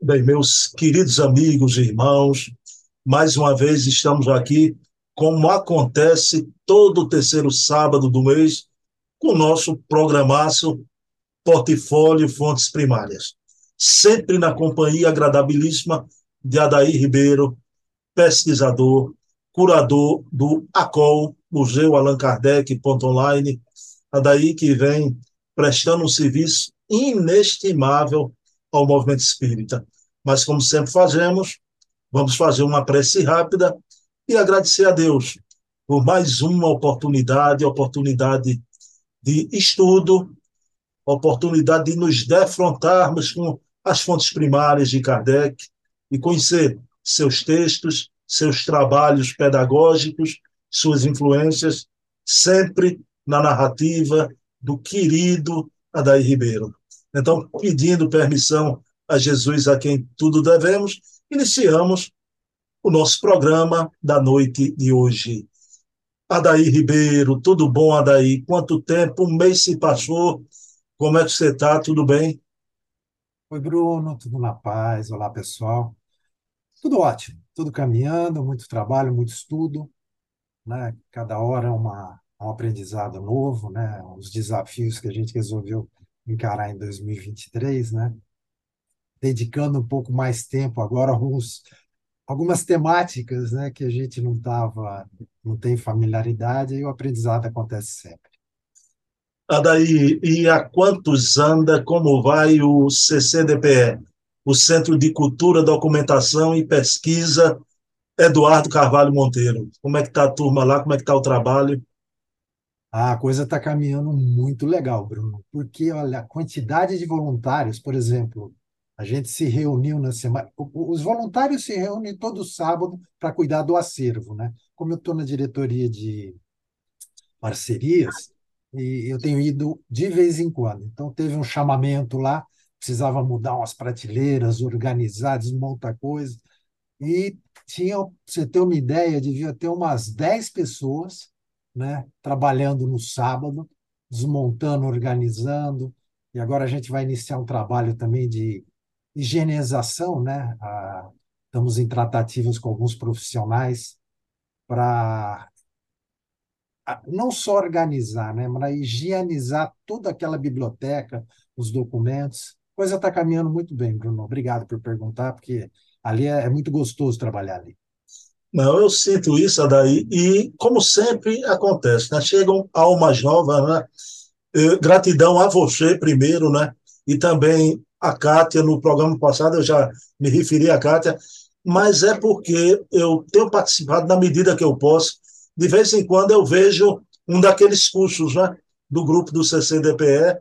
Bem, meus queridos amigos e irmãos, mais uma vez estamos aqui, como acontece todo terceiro sábado do mês, com o nosso programaço Portfólio Fontes Primárias. Sempre na companhia agradabilíssima de Adair Ribeiro, pesquisador, curador do ACOL, Museu Allan Kardec, ponto online. Adair que vem prestando um serviço inestimável ao movimento espírita. Mas, como sempre fazemos, vamos fazer uma prece rápida e agradecer a Deus por mais uma oportunidade oportunidade de estudo, oportunidade de nos defrontarmos com as fontes primárias de Kardec e conhecer seus textos, seus trabalhos pedagógicos, suas influências, sempre na narrativa do querido Adair Ribeiro. Então, pedindo permissão a Jesus, a quem tudo devemos, iniciamos o nosso programa da noite de hoje. Adair Ribeiro, tudo bom, Adair? Quanto tempo? Um mês se passou. Como é que você está? Tudo bem? Oi, Bruno, tudo na paz? Olá, pessoal. Tudo ótimo, tudo caminhando, muito trabalho, muito estudo, né? Cada hora é uma, um aprendizado novo, né? Os desafios que a gente resolveu encarar em 2023, né? Dedicando um pouco mais tempo agora alguns, algumas temáticas, né? Que a gente não tava, não tem familiaridade e o aprendizado acontece sempre. Adaí, e há quantos anda, como vai o CCDPE, o Centro de Cultura, Documentação e Pesquisa Eduardo Carvalho Monteiro? Como é que está a turma lá, como é que está o trabalho? A coisa está caminhando muito legal, Bruno, porque olha, a quantidade de voluntários, por exemplo, a gente se reuniu na semana. Os voluntários se reúnem todo sábado para cuidar do acervo, né? Como eu estou na diretoria de parcerias, e eu tenho ido de vez em quando. Então, teve um chamamento lá, precisava mudar umas prateleiras, organizar, desmontar coisas. E tinha, você ter uma ideia, devia ter umas 10 pessoas né, trabalhando no sábado, desmontando, organizando. E agora a gente vai iniciar um trabalho também de higienização, né? Ah, estamos em tratativas com alguns profissionais para não só organizar, né, mas higienizar toda aquela biblioteca, os documentos. A coisa está caminhando muito bem, Bruno. Obrigado por perguntar, porque ali é, é muito gostoso trabalhar ali. Não, eu sinto isso, Adaí, e como sempre acontece, né? Chegam almas novas, né? Gratidão a você primeiro, né? E também a Kátia, no programa passado eu já me referi a Kátia, mas é porque eu tenho participado na medida que eu posso. De vez em quando eu vejo um daqueles cursos, né? Do grupo do CCDPE,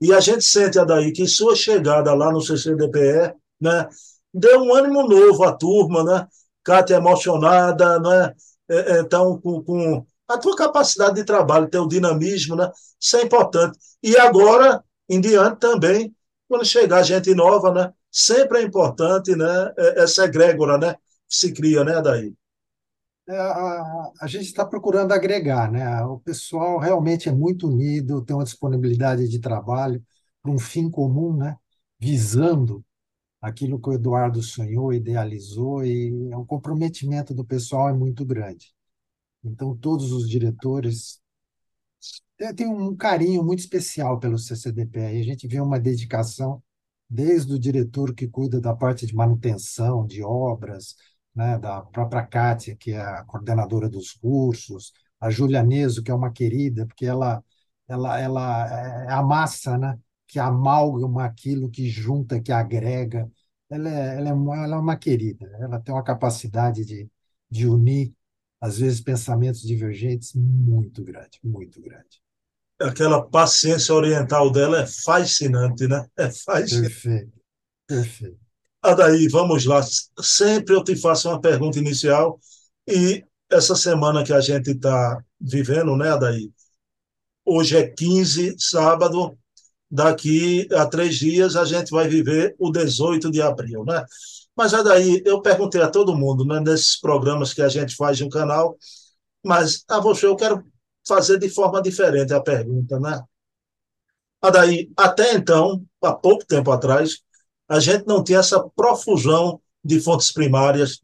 e a gente sente, Adaí, que sua chegada lá no CCDPE, né? Deu um ânimo novo à turma, né? Cátia emocionada, não é? é, é então, com, com, a tua capacidade de trabalho, teu dinamismo, né? Isso é importante. E agora, em diante também, quando chegar gente nova, né? Sempre é importante, né? É, essa egrégora, né? Se cria, né, daí. É, a, a, gente está procurando agregar, né? O pessoal realmente é muito unido, tem uma disponibilidade de trabalho para um fim comum, né? Visando aquilo que o Eduardo sonhou, idealizou, e o comprometimento do pessoal é muito grande. Então, todos os diretores têm um carinho muito especial pelo CCDP. E a gente vê uma dedicação desde o diretor que cuida da parte de manutenção, de obras, né, da própria Kátia, que é a coordenadora dos cursos, a Júlia Neso, que é uma querida, porque ela, ela, ela é a massa, né? que amalgama aquilo, que junta, que agrega. Ela é, ela é, uma, ela é uma querida, ela tem uma capacidade de, de unir, às vezes, pensamentos divergentes muito grande, muito grande. Aquela paciência oriental dela é fascinante, né? É fascinante. Perfeito, perfeito. Adaí, vamos lá. Sempre eu te faço uma pergunta inicial e essa semana que a gente está vivendo, né, Adaí? Hoje é 15, sábado, daqui a três dias a gente vai viver o 18 de abril, né? Mas é daí, eu perguntei a todo mundo, né, nesses programas que a gente faz no canal, mas a você eu quero fazer de forma diferente a pergunta, né? Daí, até então, há pouco tempo atrás, a gente não tinha essa profusão de fontes primárias.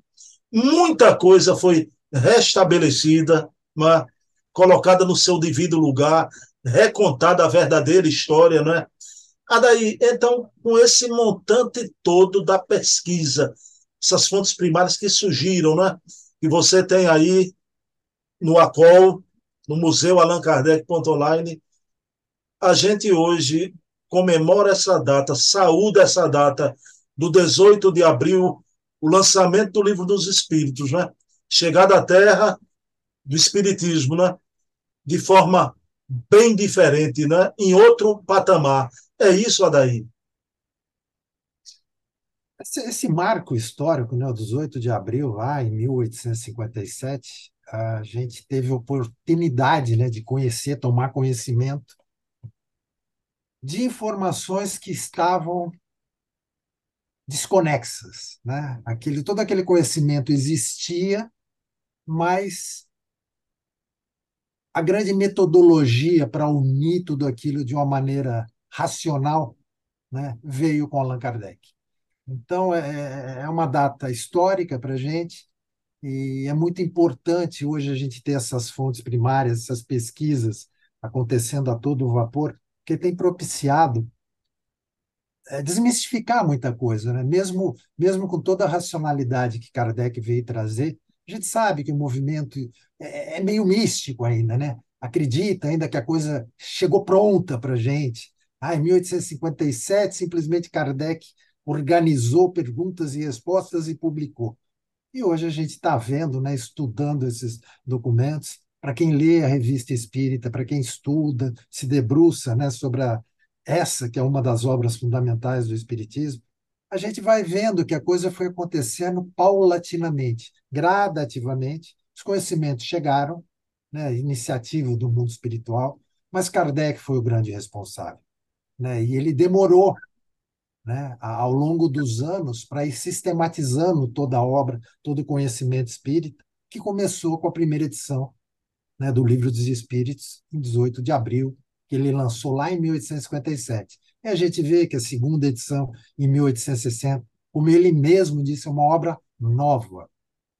Muita coisa foi restabelecida, né? colocada no seu devido lugar, recontada a verdadeira história, não é? Adaí, então, com esse montante todo da pesquisa, essas fontes primárias que surgiram, né? que você tem aí no ACOL, no Museu Allan Kardec.online, a gente hoje comemora essa data, saúde essa data do 18 de abril, o lançamento do Livro dos Espíritos, né? Chegada à Terra do Espiritismo, né? De forma bem diferente, né? Em outro patamar. É isso, Adaí. Esse, esse marco histórico, né, o 18 de abril, lá em 1857, a gente teve oportunidade né, de conhecer, tomar conhecimento de informações que estavam desconexas, né? Aquele todo aquele conhecimento existia, mas a grande metodologia para unir tudo aquilo de uma maneira racional, né, veio com Allan Kardec. Então é, é uma data histórica para a gente e é muito importante hoje a gente ter essas fontes primárias, essas pesquisas acontecendo a todo vapor, que tem propiciado é, desmistificar muita coisa, né? Mesmo mesmo com toda a racionalidade que Kardec veio trazer, a gente sabe que o movimento é, é meio místico ainda, né? Acredita ainda que a coisa chegou pronta para a gente. Ah, em 1857, simplesmente Kardec organizou perguntas e respostas e publicou. E hoje a gente está vendo, né, estudando esses documentos, para quem lê a revista espírita, para quem estuda, se debruça né, sobre a, essa, que é uma das obras fundamentais do Espiritismo, a gente vai vendo que a coisa foi acontecendo paulatinamente, gradativamente. Os conhecimentos chegaram, né, iniciativa do mundo espiritual, mas Kardec foi o grande responsável. Né, e ele demorou né, ao longo dos anos para ir sistematizando toda a obra, todo o conhecimento espírita, que começou com a primeira edição né, do Livro dos Espíritos, em 18 de abril, que ele lançou lá em 1857. E a gente vê que a segunda edição, em 1860, como ele mesmo disse, é uma obra nova.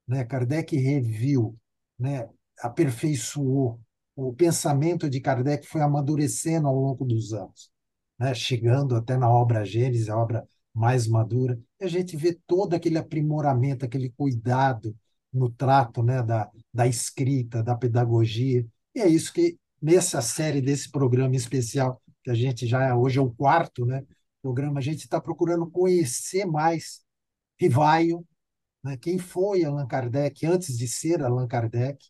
Né? Kardec reviu, né? aperfeiçoou. O pensamento de Kardec foi amadurecendo ao longo dos anos, né? chegando até na obra Gênesis, a obra mais madura. E a gente vê todo aquele aprimoramento, aquele cuidado no trato né, da, da escrita, da pedagogia. E é isso que, nessa série desse programa especial, que a gente já é, hoje é o quarto né, programa, a gente está procurando conhecer mais Rivaio, né, quem foi Allan Kardec antes de ser Allan Kardec,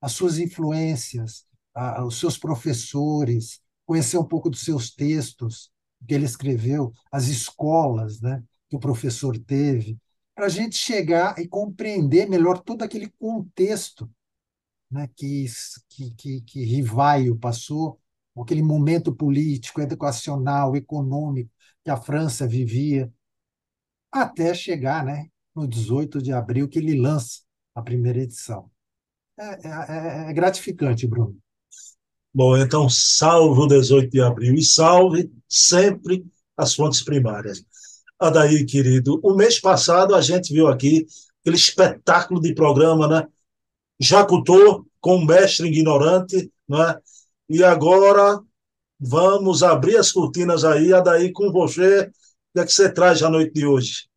as suas influências, a, os seus professores, conhecer um pouco dos seus textos que ele escreveu, as escolas né, que o professor teve, para a gente chegar e compreender melhor todo aquele contexto né, que, que, que, que Rivaio passou, aquele momento político, educacional, econômico que a França vivia, até chegar né, no 18 de abril, que ele lança a primeira edição. É, é, é, é gratificante, Bruno. Bom, então salve o 18 de abril e salve sempre as fontes primárias. Adair, querido, o mês passado a gente viu aqui aquele espetáculo de programa, né? Jacutô com o mestre ignorante, né? E agora vamos abrir as cortinas aí, Adair, com você. O que é que você traz à noite de hoje?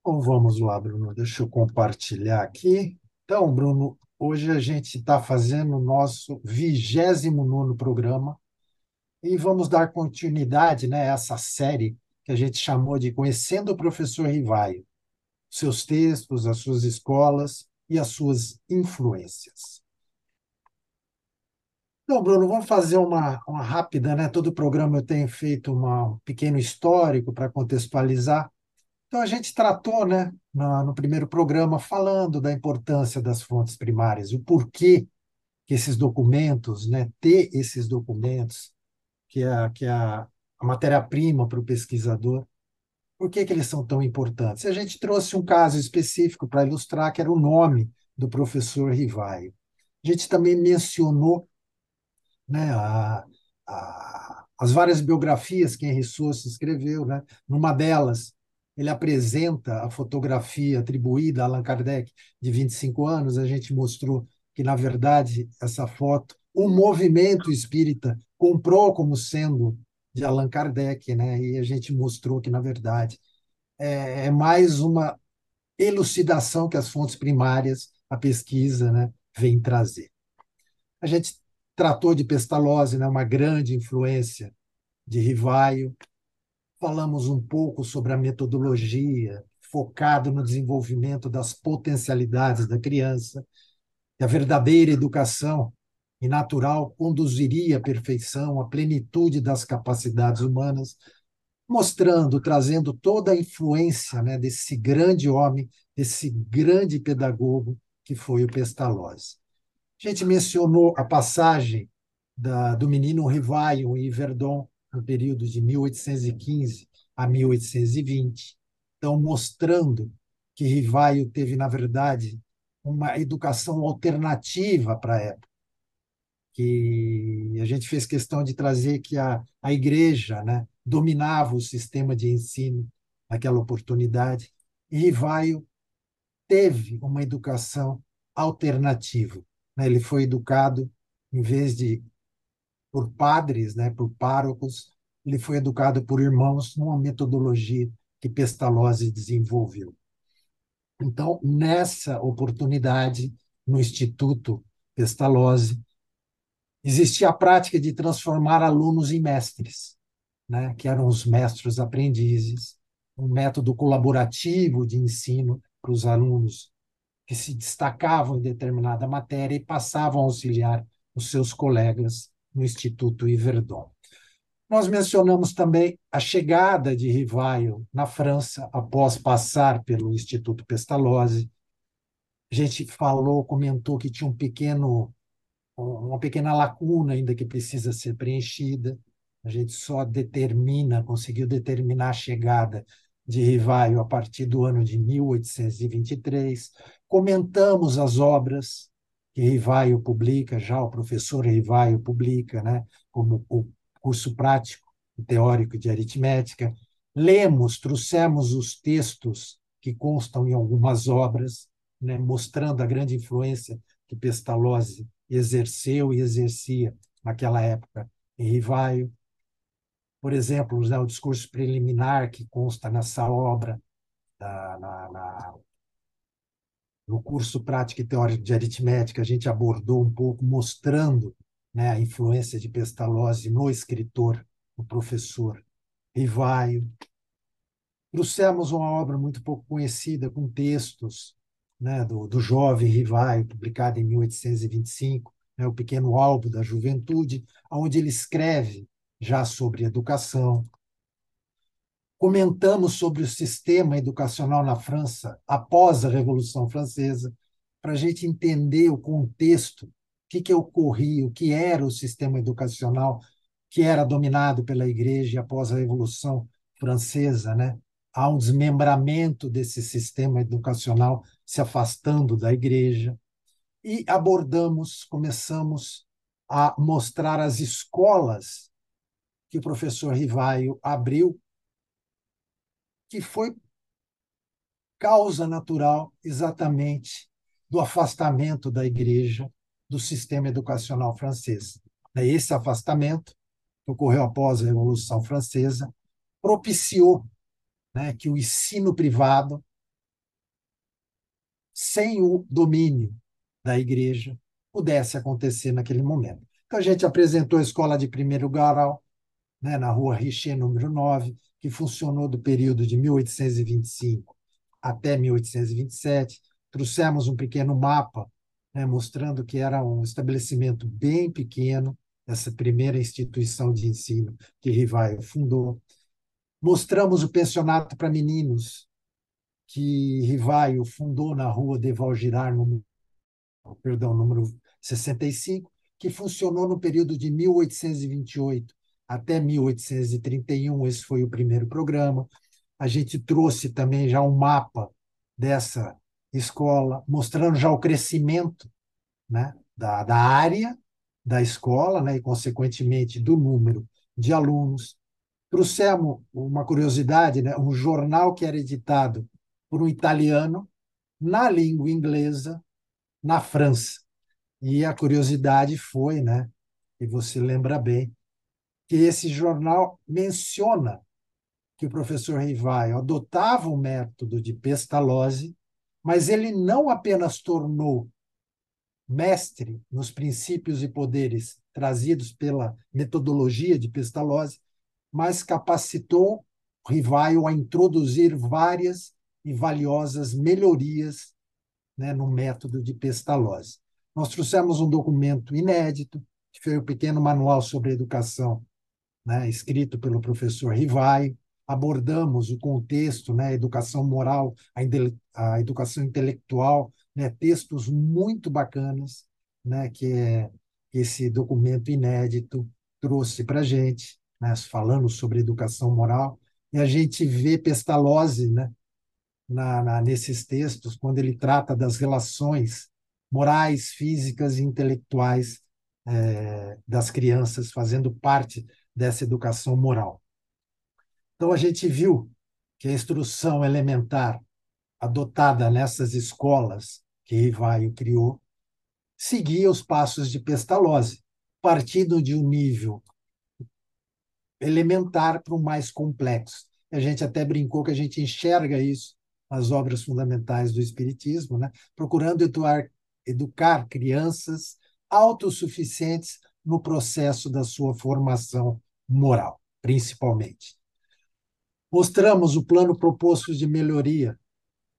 Então vamos lá, Bruno. Deixa eu compartilhar aqui. Então, Bruno, hoje a gente está fazendo o nosso 29 programa e vamos dar continuidade né, a essa série que a gente chamou de Conhecendo o Professor Rivaio, seus textos, as suas escolas e as suas influências. Então, Bruno, vamos fazer uma, uma rápida, né? Todo programa eu tenho feito uma, um pequeno histórico para contextualizar. Então, a gente tratou, né, no, no primeiro programa, falando da importância das fontes primárias, o porquê que esses documentos, né, ter esses documentos, que é, que é a, a matéria-prima para o pesquisador. Por que, que eles são tão importantes? A gente trouxe um caso específico para ilustrar, que era o nome do professor Rivaio. A gente também mencionou né, a, a, as várias biografias que Henri Sousa escreveu. Né? Numa delas, ele apresenta a fotografia atribuída a Allan Kardec de 25 anos. A gente mostrou que, na verdade, essa foto, o movimento espírita comprou como sendo de Allan Kardec, né? e a gente mostrou que, na verdade, é, é mais uma elucidação que as fontes primárias, a pesquisa, né, vem trazer. A gente tratou de Pestalozzi, né, uma grande influência de Rivaio. Falamos um pouco sobre a metodologia, focado no desenvolvimento das potencialidades da criança, que a verdadeira educação e natural conduziria à perfeição, à plenitude das capacidades humanas, mostrando, trazendo toda a influência né, desse grande homem, desse grande pedagogo que foi o Pestalozzi. A gente mencionou a passagem da, do menino Rivaio em Verdon, no período de 1815 a 1820, então mostrando que Rivaio teve, na verdade, uma educação alternativa para a época, que a gente fez questão de trazer que a, a igreja né, dominava o sistema de ensino naquela oportunidade, e Rivaio teve uma educação alternativa. Né? Ele foi educado, em vez de por padres, né, por párocos, ele foi educado por irmãos numa metodologia que Pestalozzi desenvolveu. Então, nessa oportunidade, no Instituto Pestalozzi, existia a prática de transformar alunos em mestres, né, que eram os mestres aprendizes, um método colaborativo de ensino para os alunos que se destacavam em determinada matéria e passavam a auxiliar os seus colegas no Instituto Yverdon. Nós mencionamos também a chegada de Rivaio na França após passar pelo Instituto Pestalozzi. A gente falou, comentou que tinha um pequeno, uma pequena lacuna ainda que precisa ser preenchida. A gente só determina, conseguiu determinar a chegada de Rivaio a partir do ano de 1823. Comentamos as obras que Rivaio publica, já o professor Rivaio publica, né, como o curso prático e teórico de aritmética. Lemos, trouxemos os textos que constam em algumas obras, né, mostrando a grande influência que Pestalozzi exerceu e exercia naquela época em Rivaio por exemplo, né, o discurso preliminar que consta nessa obra, na, na, no curso Prática e Teórico de Aritmética, a gente abordou um pouco, mostrando né, a influência de Pestalozzi no escritor, no professor Rivaio. Trouxemos uma obra muito pouco conhecida, com textos né, do, do jovem Rivaio, publicado em 1825, né, o Pequeno Álbum da Juventude, onde ele escreve já sobre educação. Comentamos sobre o sistema educacional na França após a Revolução Francesa, para a gente entender o contexto, o que, que ocorria, o que era o sistema educacional que era dominado pela Igreja após a Revolução Francesa, né? Há um desmembramento desse sistema educacional se afastando da Igreja. E abordamos, começamos a mostrar as escolas que o professor Rivaio abriu, que foi causa natural exatamente do afastamento da igreja do sistema educacional francês. Esse afastamento, que ocorreu após a Revolução Francesa, propiciou né, que o ensino privado, sem o domínio da igreja, pudesse acontecer naquele momento. Então, a gente apresentou a escola de primeiro grau, né, na rua Richer, número 9, que funcionou do período de 1825 até 1827. Trouxemos um pequeno mapa né, mostrando que era um estabelecimento bem pequeno, essa primeira instituição de ensino que Rivaio fundou. Mostramos o pensionato para meninos que Rivaio fundou na rua de Valgirar, número, perdão, número 65, que funcionou no período de 1828 até 1831, esse foi o primeiro programa. A gente trouxe também já um mapa dessa escola, mostrando já o crescimento né, da, da área da escola né, e, consequentemente, do número de alunos. Trouxemos uma curiosidade, né? um jornal que era editado por um italiano na língua inglesa na França. E a curiosidade foi, né, e você lembra bem, que esse jornal menciona que o professor Rivaio adotava o método de Pestalozzi, mas ele não apenas tornou mestre nos princípios e poderes trazidos pela metodologia de Pestalozzi, mas capacitou Rivaio a introduzir várias e valiosas melhorias né, no método de Pestalozzi. Nós trouxemos um documento inédito, que foi o pequeno manual sobre educação, né, escrito pelo professor Rivaio. Abordamos o contexto, né, educação moral, a, a educação intelectual, né, textos muito bacanas, né, que é esse documento inédito trouxe para a gente, né, falando sobre educação moral, e a gente vê Pestalozzi né, na, na, nesses textos, quando ele trata das relações morais, físicas e intelectuais é, das crianças, fazendo parte dessa educação moral. Então, a gente viu que a instrução elementar adotada nessas escolas que Rivaio criou seguia os passos de Pestalozzi, partindo de um nível elementar para o mais complexo. A gente até brincou que a gente enxerga isso nas obras fundamentais do Espiritismo, né? procurando educar, educar crianças autossuficientes no processo da sua formação moral, principalmente. Mostramos o plano proposto de melhoria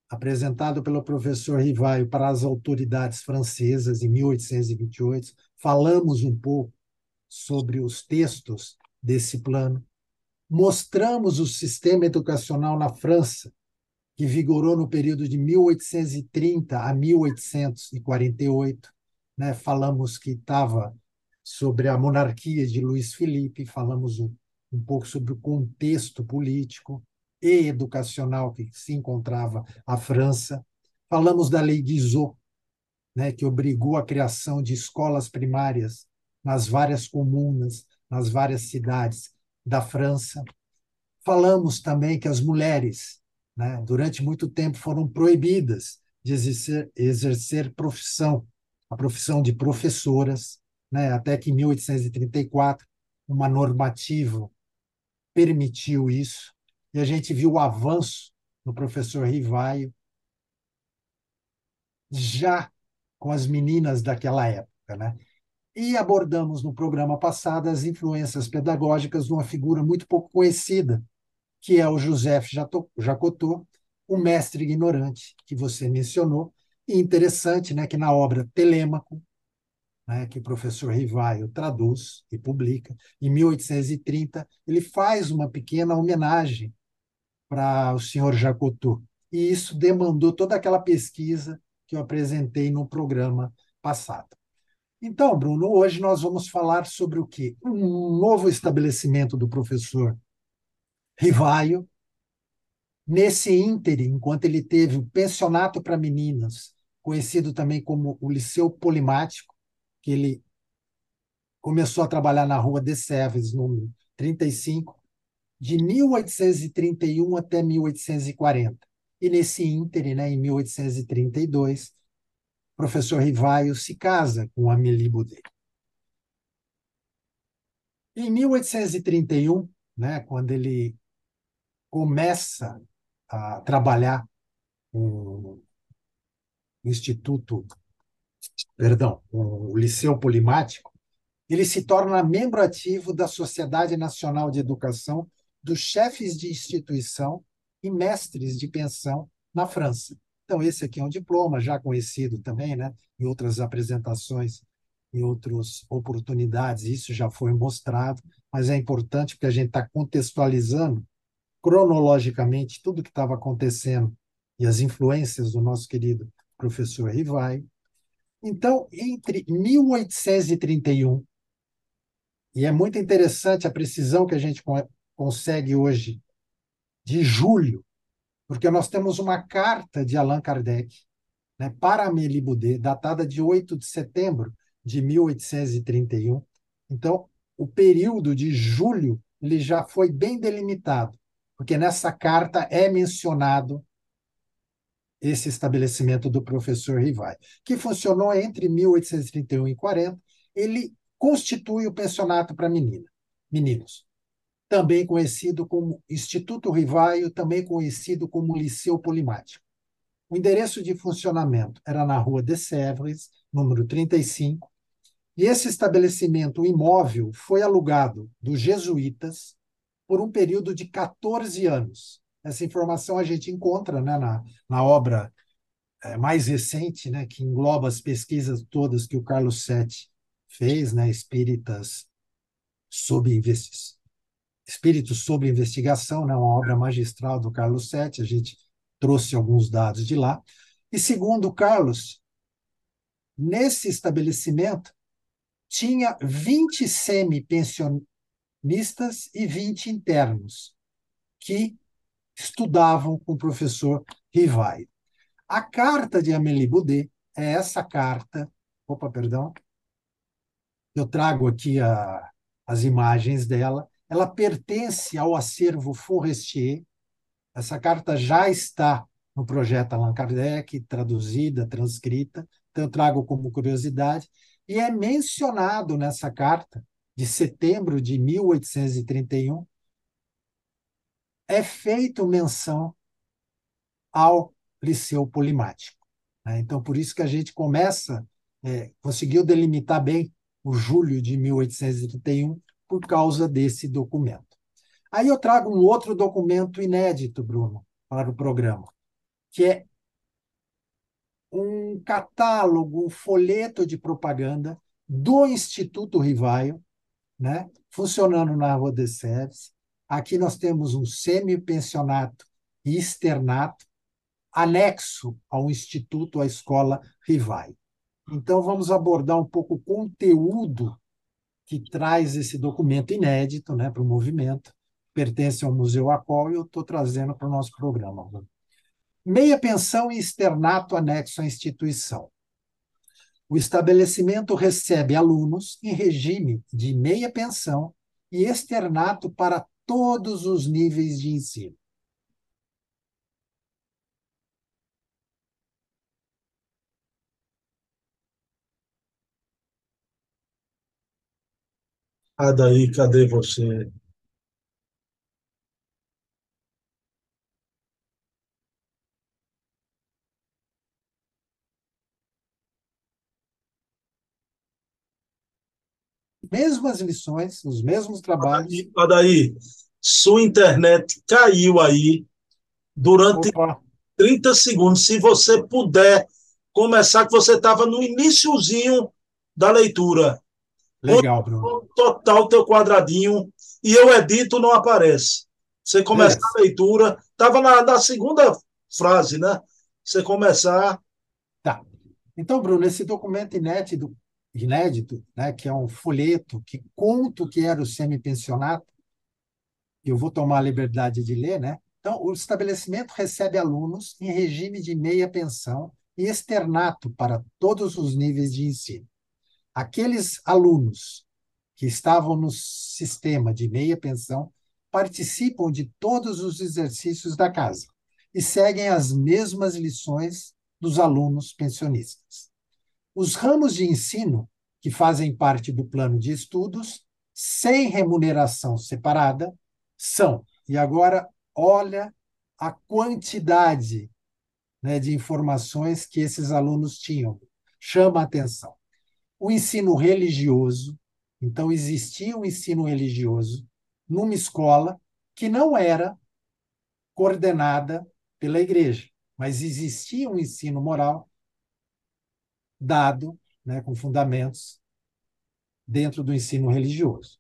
apresentado pelo professor Rivaio para as autoridades francesas em 1828. Falamos um pouco sobre os textos desse plano. Mostramos o sistema educacional na França, que vigorou no período de 1830 a 1848. Né? Falamos que estava sobre a monarquia de Luiz Felipe, falamos um, um pouco sobre o contexto político e educacional que se encontrava a França. Falamos da Lei Guizot, né, que obrigou a criação de escolas primárias nas várias comunas, nas várias cidades da França. Falamos também que as mulheres né, durante muito tempo foram proibidas de exercer, exercer profissão, a profissão de professoras, né, até que em 1834 uma normativa permitiu isso, e a gente viu o avanço no professor Rivaio já com as meninas daquela época, né? E abordamos no programa passado as influências pedagógicas de uma figura muito pouco conhecida que é o José Jacotô, o mestre ignorante que você mencionou. E interessante né, que na obra Telêmaco, né, que o professor Rivaio traduz e publica, em 1830, ele faz uma pequena homenagem para o senhor Jacotô. E isso demandou toda aquela pesquisa que eu apresentei no programa passado. Então, Bruno, hoje nós vamos falar sobre o quê? Um novo estabelecimento do professor Rivaio. Nesse ínterim, enquanto ele teve o pensionato para meninas, conhecido também como o Liceu Polimático, que ele começou a trabalhar na rua de Sèvres, número 35, de 1831 até 1840. E nesse ínterim, né, em 1832, o professor Rivaio se casa com Amélie Boudet. Em 1831, né, quando ele começa a trabalhar o Instituto, perdão, o Liceu Polimático, ele se torna membro ativo da Sociedade Nacional de Educação dos chefes de instituição e mestres de pensão na França. Então, esse aqui é um diploma já conhecido também, né? em outras apresentações, em outras oportunidades, isso já foi mostrado, mas é importante porque a gente está contextualizando cronologicamente tudo que estava acontecendo e as influências do nosso querido professor Rivai. Então, entre 1831 e é muito interessante a precisão que a gente consegue hoje de julho, porque nós temos uma carta de Allan Kardec né, para Amélie Boudet, datada de 8 de setembro de 1831. Então, o período de julho ele já foi bem delimitado, porque nessa carta é mencionado esse estabelecimento do professor Rivai, que funcionou entre 1831 e 40. Ele constitui o pensionato para menina, meninos, também conhecido como Instituto Rivaio, também conhecido como Liceu Polimático. O endereço de funcionamento era na rua de Sèvres, número 35, e esse estabelecimento imóvel foi alugado dos jesuítas por um período de 14 anos. Essa informação a gente encontra né, na, na obra é, mais recente, né, que engloba as pesquisas todas que o Carlos Sete fez, né, Espíritas sob Espíritos sob investigação, né, uma obra magistral do Carlos Sete. A gente trouxe alguns dados de lá. E segundo Carlos, nesse estabelecimento tinha 20 semi-pensionistas e 20 internos que estudavam com o professor Rivai. A carta de Amélie Boudet é essa carta. Opa, perdão. Eu trago aqui a, as imagens dela. Ela pertence ao acervo Forestier. Essa carta já está no projeto Allan Kardec, traduzida, transcrita. Então, eu trago como curiosidade. E é mencionado nessa carta, de setembro de 1831, é feito menção ao Liceu Polimático. Né? Então, por isso que a gente começa, é, conseguiu delimitar bem o julho de 1831 por causa desse documento. Aí eu trago um outro documento inédito, Bruno, para o programa, que é um catálogo, um folheto de propaganda do Instituto Rivaio, né, funcionando na Rua de. Aqui nós temos um semi-pensionato e externato, anexo ao Instituto, à Escola Rivaio. Então, vamos abordar um pouco o conteúdo que traz esse documento inédito né, para o movimento, pertence ao Museu Acol e eu estou trazendo para o nosso programa meia pensão e externato anexo à instituição. O estabelecimento recebe alunos em regime de meia pensão e externato para todos os níveis de ensino. Adaí, cadê você? Mesmas lições, os mesmos trabalhos. Adaí, sua internet caiu aí durante Opa. 30 segundos. Se você puder começar, que você estava no iníciozinho da leitura. Legal, Bruno. Total teu quadradinho e eu edito, não aparece. Você começa a leitura, estava na, na segunda frase, né? Você começar. Tá. Então, Bruno, esse documento inédito, inédito, né, que é um folheto que conta o que era o semi-pensionato. Eu vou tomar a liberdade de ler, né? Então, o estabelecimento recebe alunos em regime de meia pensão e externato para todos os níveis de ensino. Aqueles alunos que estavam no sistema de meia pensão participam de todos os exercícios da casa e seguem as mesmas lições dos alunos pensionistas. Os ramos de ensino que fazem parte do plano de estudos, sem remuneração separada, são, e agora olha a quantidade né, de informações que esses alunos tinham, chama a atenção. O ensino religioso, então existia um ensino religioso numa escola que não era coordenada pela igreja, mas existia um ensino moral dado né, com fundamentos dentro do ensino religioso.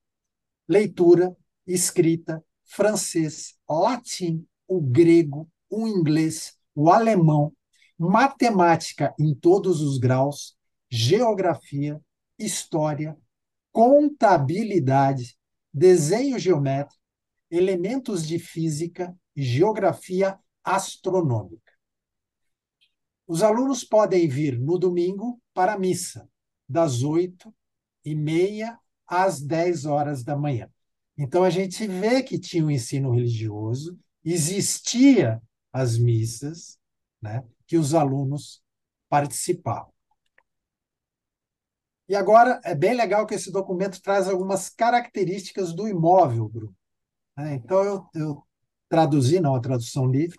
Leitura, escrita, francês, latim, o grego, o inglês, o alemão, matemática em todos os graus, geografia, história, contabilidade, desenho geométrico, elementos de física geografia astronômica. Os alunos podem vir no domingo para a missa, das oito e meia às 10 horas da manhã. Então, a gente vê que tinha um ensino religioso, existia as missas, né, que os alunos participavam. E agora é bem legal que esse documento traz algumas características do imóvel, Bruno. É, então, eu, eu traduzi, não a tradução livre.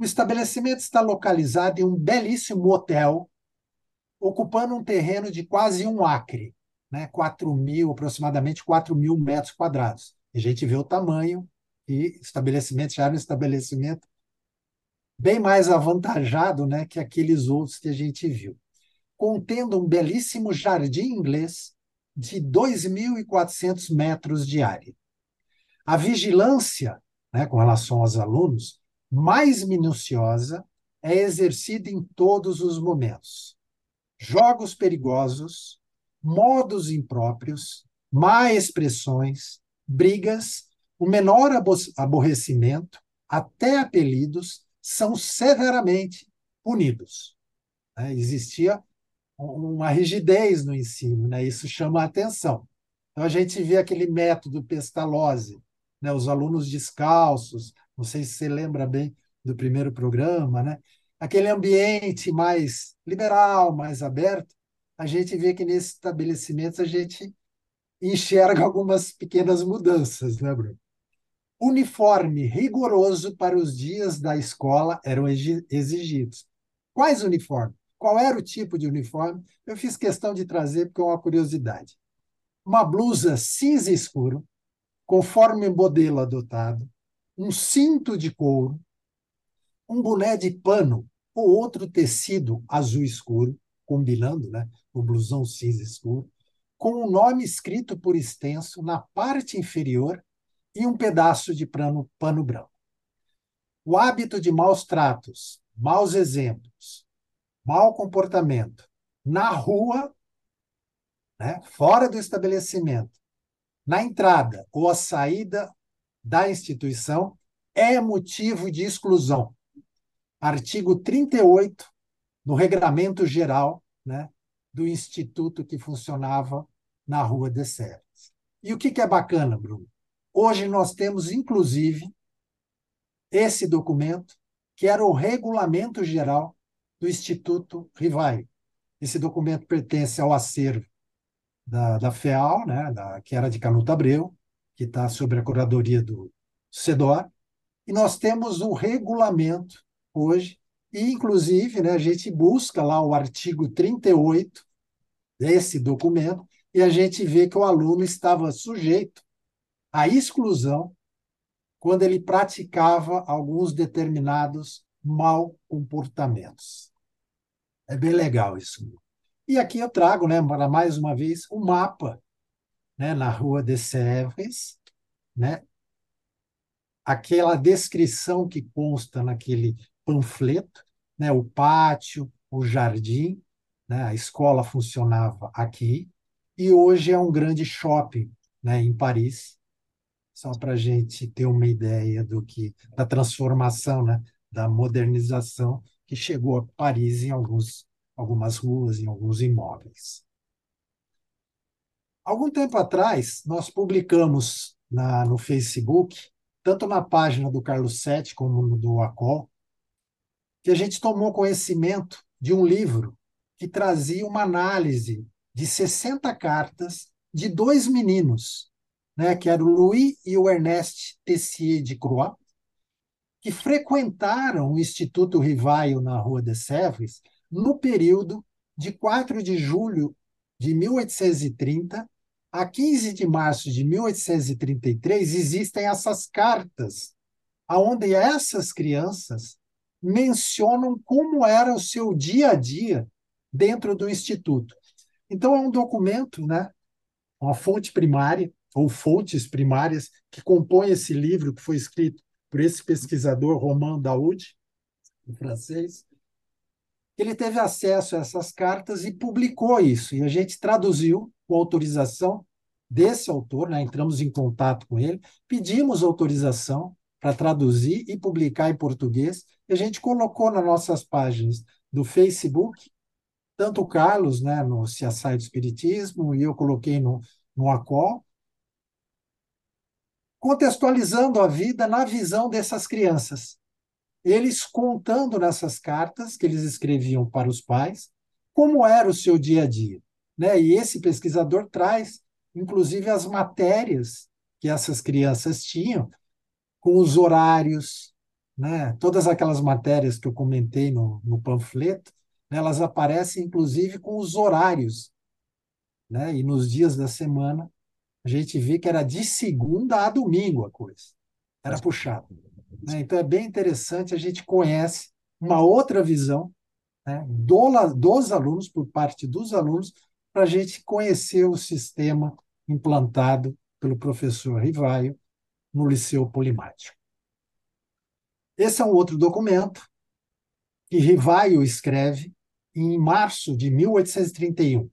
O estabelecimento está localizado em um belíssimo hotel, ocupando um terreno de quase um acre, né? 4 mil, aproximadamente 4 mil metros quadrados. A gente vê o tamanho e estabelecimento já era um estabelecimento bem mais avantajado né, que aqueles outros que a gente viu. Contendo um belíssimo jardim inglês de 2.400 metros de área. A vigilância né, com relação aos alunos, mais minuciosa, é exercida em todos os momentos. Jogos perigosos, modos impróprios, má expressões, brigas, o menor aborrecimento, até apelidos, são severamente punidos. Né? Existia uma rigidez no ensino, né? isso chama a atenção. Então, a gente vê aquele método Pestalozzi, né? os alunos descalços, não sei se você lembra bem do primeiro programa, né? aquele ambiente mais liberal, mais aberto, a gente vê que nesses estabelecimentos a gente enxerga algumas pequenas mudanças, né, Bruno? Uniforme rigoroso para os dias da escola eram exigidos. Quais uniformes? Qual era o tipo de uniforme? Eu fiz questão de trazer porque é uma curiosidade. Uma blusa cinza escuro, conforme modelo adotado, um cinto de couro, um boné de pano ou outro tecido azul escuro, combinando né, o blusão cinza escuro, com o um nome escrito por extenso na parte inferior e um pedaço de pano, pano branco. O hábito de maus tratos, maus exemplos, mau comportamento na rua, né, fora do estabelecimento, na entrada ou a saída da instituição, é motivo de exclusão. Artigo 38 do Regramento Geral né, do instituto que funcionava na Rua de Serres. E o que, que é bacana, Bruno? Hoje nós temos, inclusive, esse documento, que era o Regulamento Geral do Instituto Rivai. Esse documento pertence ao acervo da, da FEAL, né, da, que era de Canuto Abreu, que está sob a curadoria do CEDOR, e nós temos o regulamento hoje, e inclusive né, a gente busca lá o artigo 38 desse documento, e a gente vê que o aluno estava sujeito à exclusão quando ele praticava alguns determinados mal comportamentos. É bem legal isso. E aqui eu trago, né, mais uma vez, o um mapa né, na Rua de Sèvres, né, aquela descrição que consta naquele panfleto, né, o pátio, o jardim, né, a escola funcionava aqui, e hoje é um grande shopping né, em Paris, só para a gente ter uma ideia do que da transformação, né, da modernização que chegou a Paris em alguns, algumas ruas, em alguns imóveis. Algum tempo atrás, nós publicamos na, no Facebook, tanto na página do Carlos Sete como no do ACOL, que a gente tomou conhecimento de um livro que trazia uma análise de 60 cartas de dois meninos, né, que eram o Louis e o Ernest Tessier de Croix, que frequentaram o Instituto Rivaio na Rua de Sèvres no período de 4 de julho de 1830 a 15 de março de 1833 existem essas cartas aonde essas crianças mencionam como era o seu dia a dia dentro do instituto. Então, é um documento, né, uma fonte primária, ou fontes primárias, que compõe esse livro que foi escrito por esse pesquisador Romain Daoud, em francês. Ele teve acesso a essas cartas e publicou isso. E a gente traduziu com autorização desse autor, né? entramos em contato com ele, pedimos autorização para traduzir e publicar em português, e a gente colocou nas nossas páginas do Facebook tanto o Carlos, né, no CSI do Espiritismo, e eu coloquei no, no ACOL, contextualizando a vida na visão dessas crianças. Eles contando nessas cartas que eles escreviam para os pais como era o seu dia a dia. Né? E esse pesquisador traz, inclusive, as matérias que essas crianças tinham, com os horários, né? todas aquelas matérias que eu comentei no, no panfleto, né? elas aparecem, inclusive, com os horários. Né? E nos dias da semana, a gente vê que era de segunda a domingo a coisa. Era puxado. Né? Então é bem interessante, a gente conhece uma outra visão né, do, dos alunos, por parte dos alunos, para a gente conhecer o sistema implantado pelo professor Rivaio no Liceu Polimático. Esse é um outro documento que Rivaio escreve em março de 1831,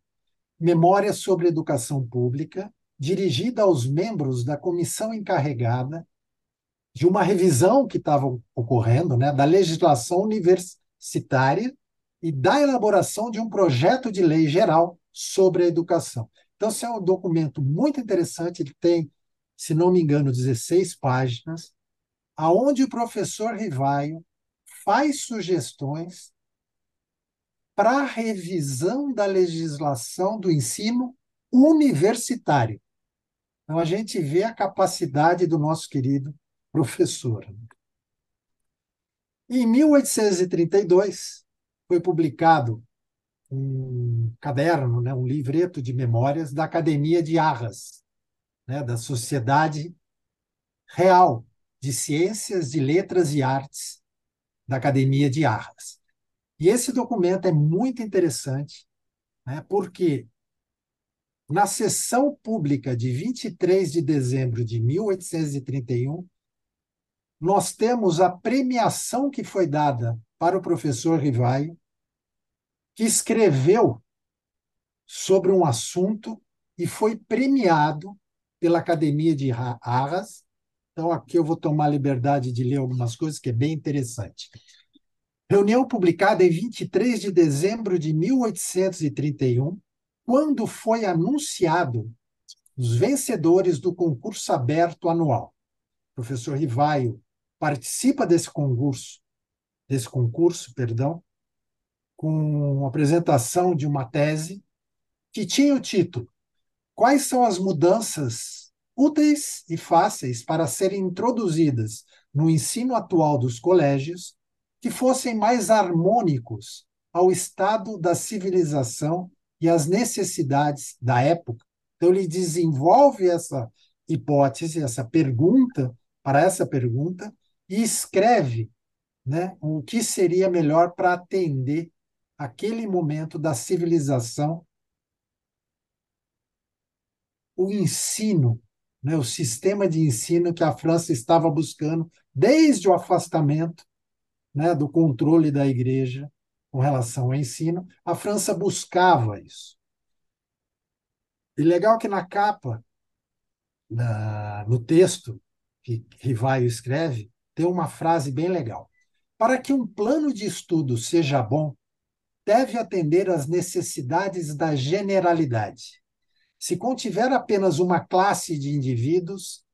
Memória sobre Educação Pública, dirigida aos membros da comissão encarregada de uma revisão que estava ocorrendo né, da legislação universitária e da elaboração de um projeto de lei geral sobre a educação. Então, esse é um documento muito interessante, ele tem, se não me engano, 16 páginas, aonde o professor Rivaio faz sugestões para a revisão da legislação do ensino universitário. Então, a gente vê a capacidade do nosso querido professor. Em 1832, foi publicado um caderno, né, um livreto de memórias da Academia de Arras, né, da Sociedade Real de Ciências, de Letras e Artes da Academia de Arras. E esse documento é muito interessante, né, porque na sessão pública de 23 de dezembro de 1831, nós temos a premiação que foi dada para o professor Rivaio, que escreveu sobre um assunto e foi premiado pela Academia de Arras. Então, aqui eu vou tomar liberdade de ler algumas coisas que é bem interessante. Reunião publicada em 23 de dezembro de 1831, quando foi anunciado os vencedores do concurso aberto anual. O professor Rivaio participa desse concurso desse concurso, perdão, com a apresentação de uma tese que tinha o título Quais são as mudanças úteis e fáceis para serem introduzidas no ensino atual dos colégios que fossem mais harmônicos ao estado da civilização e às necessidades da época. Então, ele desenvolve essa hipótese, essa pergunta, para essa pergunta, e escreve né, o que seria melhor para atender aquele momento da civilização, o ensino, né, o sistema de ensino que a França estava buscando desde o afastamento né, do controle da igreja com relação ao ensino, a França buscava isso. E legal que na capa, na, no texto que Rivaio escreve, tem uma frase bem legal. Para que um plano de estudo seja bom, deve atender às necessidades da generalidade. Se contiver apenas uma classe de indivíduos,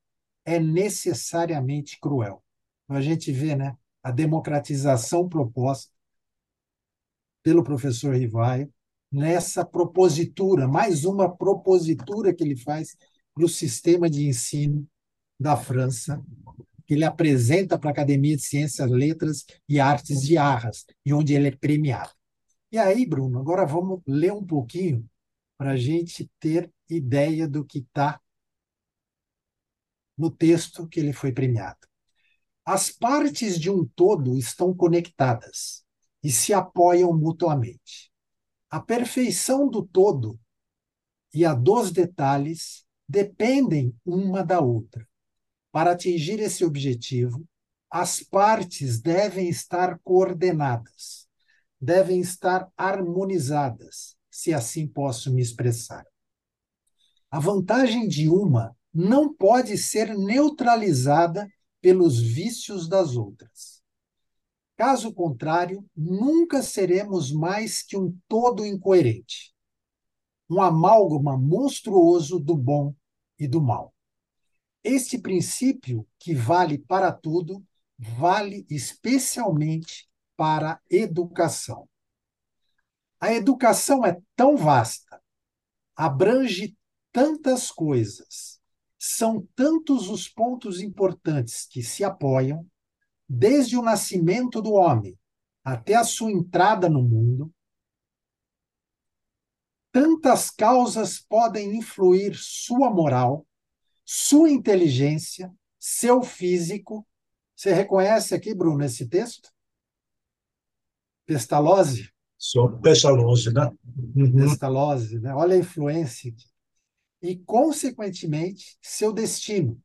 é necessariamente cruel. A gente vê né, a democratização proposta pelo professor Rivaio nessa propositura, mais uma propositura que ele faz para o sistema de ensino da França que ele apresenta para a Academia de Ciências, Letras e Artes de Arras, e onde ele é premiado. E aí, Bruno, agora vamos ler um pouquinho para a gente ter ideia do que está no texto que ele foi premiado. As partes de um todo estão conectadas e se apoiam mutuamente. A perfeição do todo e a dos detalhes dependem uma da outra. Para atingir esse objetivo, as partes devem estar coordenadas, devem estar harmonizadas, se assim posso me expressar. A vantagem de uma não pode ser neutralizada pelos vícios das outras. Caso contrário, nunca seremos mais que um todo incoerente. um amálgama monstruoso do bom e do mal. Este princípio, que vale para tudo, vale especialmente para educação. A educação é tão vasta, abrange tantas coisas, são tantos os pontos importantes que se apoiam, desde o nascimento do homem até a sua entrada no mundo, tantas causas podem influir sua moral, sua inteligência, seu físico. Você reconhece aqui, Bruno, esse texto? Pestalozzi? Sou Pestalozzi, né? Uhum. Pestalozzi, né? Olha a influência. E, consequentemente, seu destino.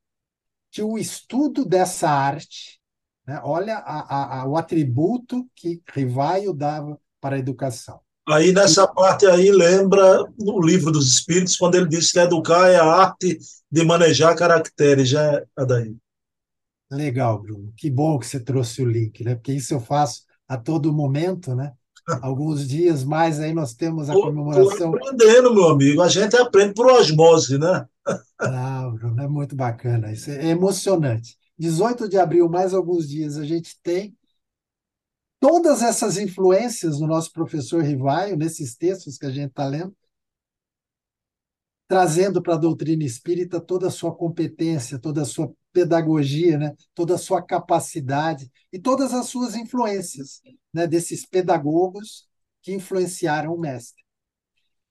Que o estudo dessa arte, né? olha a, a, o atributo que Rivaio dava para a educação Aí nessa parte aí lembra no livro dos Espíritos quando ele diz que educar é a arte de manejar caracteres, já é daí. Legal, Bruno. Que bom que você trouxe o link, né? Porque isso eu faço a todo momento, né? Alguns dias mais aí nós temos a comemoração. Estou aprendendo, meu amigo. A gente aprende por osmose, né? Ah, Bruno, é muito bacana. Isso é emocionante. 18 de abril, mais alguns dias, a gente tem todas essas influências do nosso professor Rivaio, nesses textos que a gente está lendo, trazendo para a doutrina espírita toda a sua competência, toda a sua pedagogia, né? toda a sua capacidade e todas as suas influências né? desses pedagogos que influenciaram o mestre.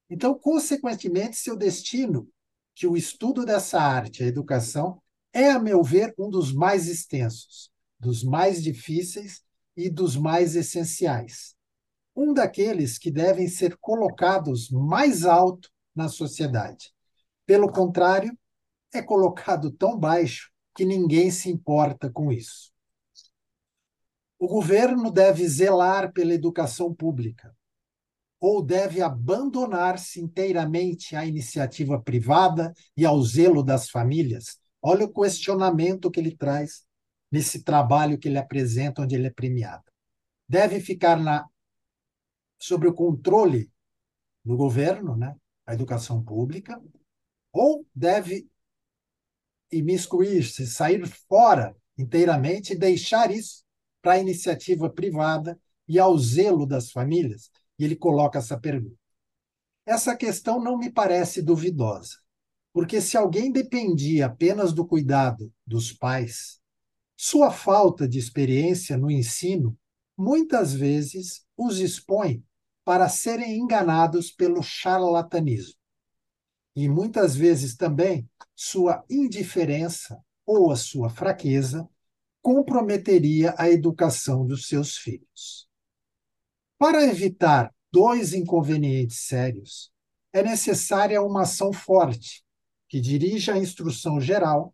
Então, consequentemente, seu destino, que o estudo dessa arte, a educação, é, a meu ver, um dos mais extensos, dos mais difíceis e dos mais essenciais. Um daqueles que devem ser colocados mais alto na sociedade. Pelo contrário, é colocado tão baixo que ninguém se importa com isso. O governo deve zelar pela educação pública ou deve abandonar-se inteiramente à iniciativa privada e ao zelo das famílias? Olha o questionamento que ele traz nesse trabalho que ele apresenta, onde ele é premiado. Deve ficar na, sobre o controle do governo, né, a educação pública, ou deve imiscuir-se, sair fora inteiramente e deixar isso para a iniciativa privada e ao zelo das famílias? E ele coloca essa pergunta. Essa questão não me parece duvidosa, porque se alguém dependia apenas do cuidado dos pais, sua falta de experiência no ensino muitas vezes os expõe para serem enganados pelo charlatanismo. E muitas vezes também sua indiferença ou a sua fraqueza comprometeria a educação dos seus filhos. Para evitar dois inconvenientes sérios, é necessária uma ação forte que dirija a instrução geral,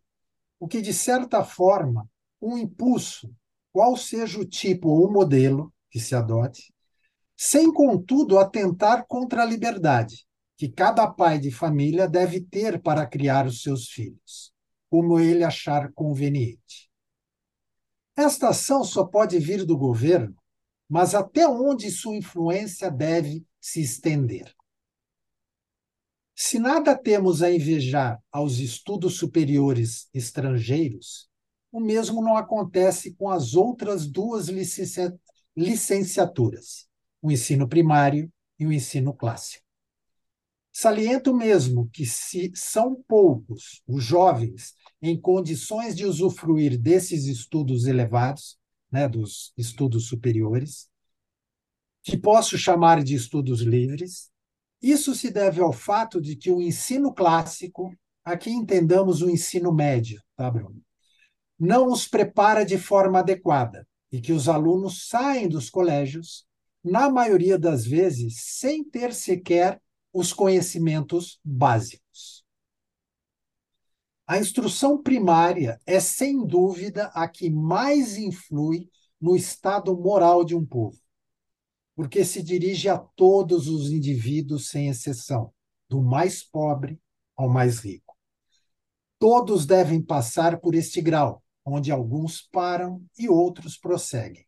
o que, de certa forma, um impulso, qual seja o tipo ou o modelo que se adote, sem, contudo, atentar contra a liberdade que cada pai de família deve ter para criar os seus filhos, como ele achar conveniente. Esta ação só pode vir do governo, mas até onde sua influência deve se estender? Se nada temos a invejar aos estudos superiores estrangeiros, o mesmo não acontece com as outras duas licenciaturas, o ensino primário e o ensino clássico. Saliento mesmo que, se são poucos os jovens em condições de usufruir desses estudos elevados, né, dos estudos superiores, que posso chamar de estudos livres, isso se deve ao fato de que o ensino clássico, aqui entendamos o ensino médio, tá, Bruno? não os prepara de forma adequada e que os alunos saem dos colégios, na maioria das vezes, sem ter sequer os conhecimentos básicos. A instrução primária é, sem dúvida, a que mais influi no estado moral de um povo, porque se dirige a todos os indivíduos, sem exceção, do mais pobre ao mais rico. Todos devem passar por este grau, onde alguns param e outros prosseguem.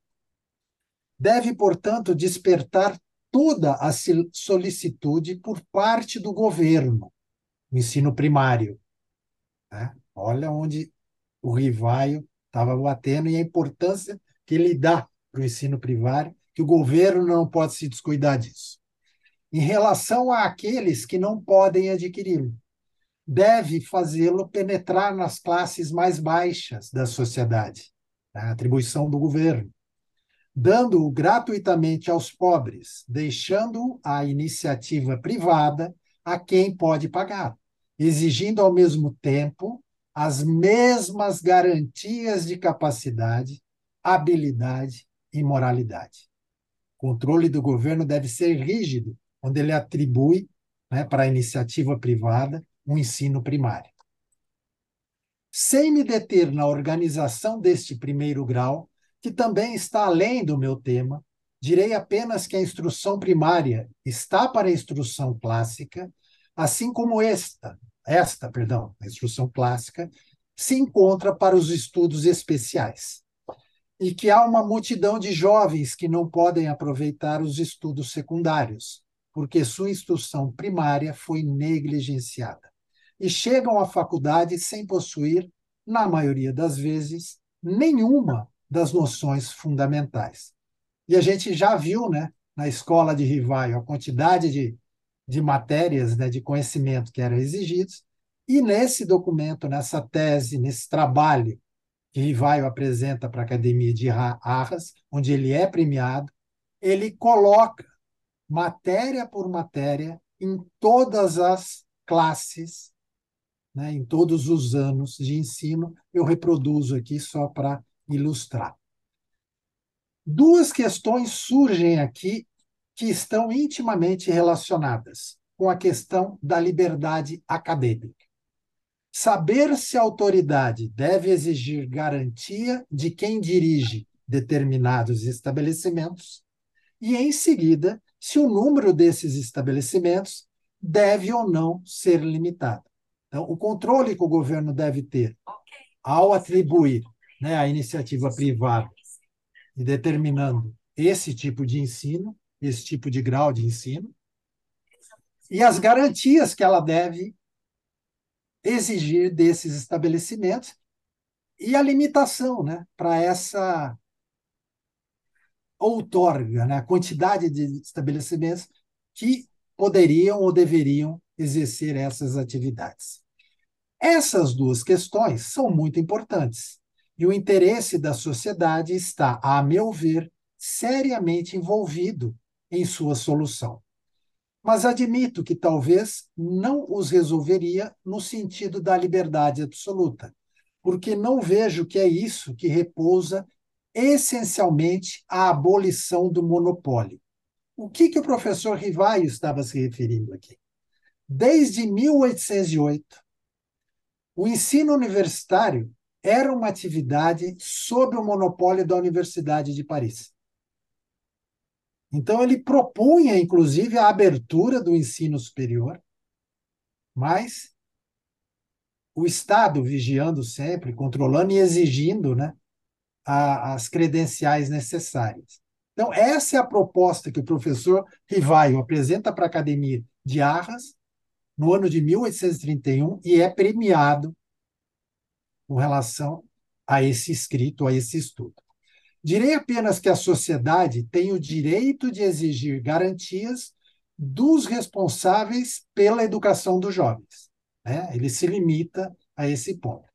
Deve, portanto, despertar toda a solicitude por parte do governo, no ensino primário. Né? Olha onde o Rivaio estava batendo e a importância que ele dá para o ensino primário, que o governo não pode se descuidar disso. Em relação àqueles que não podem adquiri-lo, deve fazê-lo penetrar nas classes mais baixas da sociedade, a atribuição do governo, dando-o gratuitamente aos pobres, deixando a iniciativa privada a quem pode pagar, exigindo ao mesmo tempo as mesmas garantias de capacidade, habilidade e moralidade. O controle do governo deve ser rígido, onde ele atribui né, para a iniciativa privada um ensino primário. Sem me deter na organização deste primeiro grau, que também está além do meu tema, direi apenas que a instrução primária está para a instrução clássica, assim como esta, esta, perdão, a instrução clássica, se encontra para os estudos especiais. E que há uma multidão de jovens que não podem aproveitar os estudos secundários, porque sua instrução primária foi negligenciada e chegam à faculdade sem possuir, na maioria das vezes, nenhuma das noções fundamentais. E a gente já viu, né, na escola de Rivaio, a quantidade de, de matérias, né, de conhecimento que eram exigidos, e nesse documento, nessa tese, nesse trabalho que Rivaio apresenta para a Academia de Arras, onde ele é premiado, ele coloca matéria por matéria em todas as classes né, em todos os anos de ensino. Eu reproduzo aqui só para ilustrar. Duas questões surgem aqui que estão intimamente relacionadas com a questão da liberdade acadêmica. Saber se a autoridade deve exigir garantia de quem dirige determinados estabelecimentos e, em seguida, se o número desses estabelecimentos deve ou não ser limitado. Então, o controle que o governo deve ter ao atribuir né, a iniciativa privada e determinando esse tipo de ensino, esse tipo de grau de ensino, e as garantias que ela deve exigir desses estabelecimentos e a limitação né, para essa outorga, né, a quantidade de estabelecimentos que poderiam ou deveriam exercer essas atividades. Essas duas questões são muito importantes e o interesse da sociedade está, a meu ver, seriamente envolvido em sua solução. Mas admito que talvez não os resolveria no sentido da liberdade absoluta, porque não vejo que é isso que repousa essencialmente a abolição do monopólio. O que, que o professor Rivaio estava se referindo aqui? Desde 1808, o ensino universitário era uma atividade sob o monopólio da Universidade de Paris. Então, ele propunha, inclusive, a abertura do ensino superior, mas o Estado vigiando sempre, controlando e exigindo né, a, as credenciais necessárias. Então, essa é a proposta que o professor Rivaio apresenta para a Academia de Arras, no ano de 1831 e é premiado com relação a esse escrito, a esse estudo. Direi apenas que a sociedade tem o direito de exigir garantias dos responsáveis pela educação dos jovens. Né? Ele se limita a esse ponto.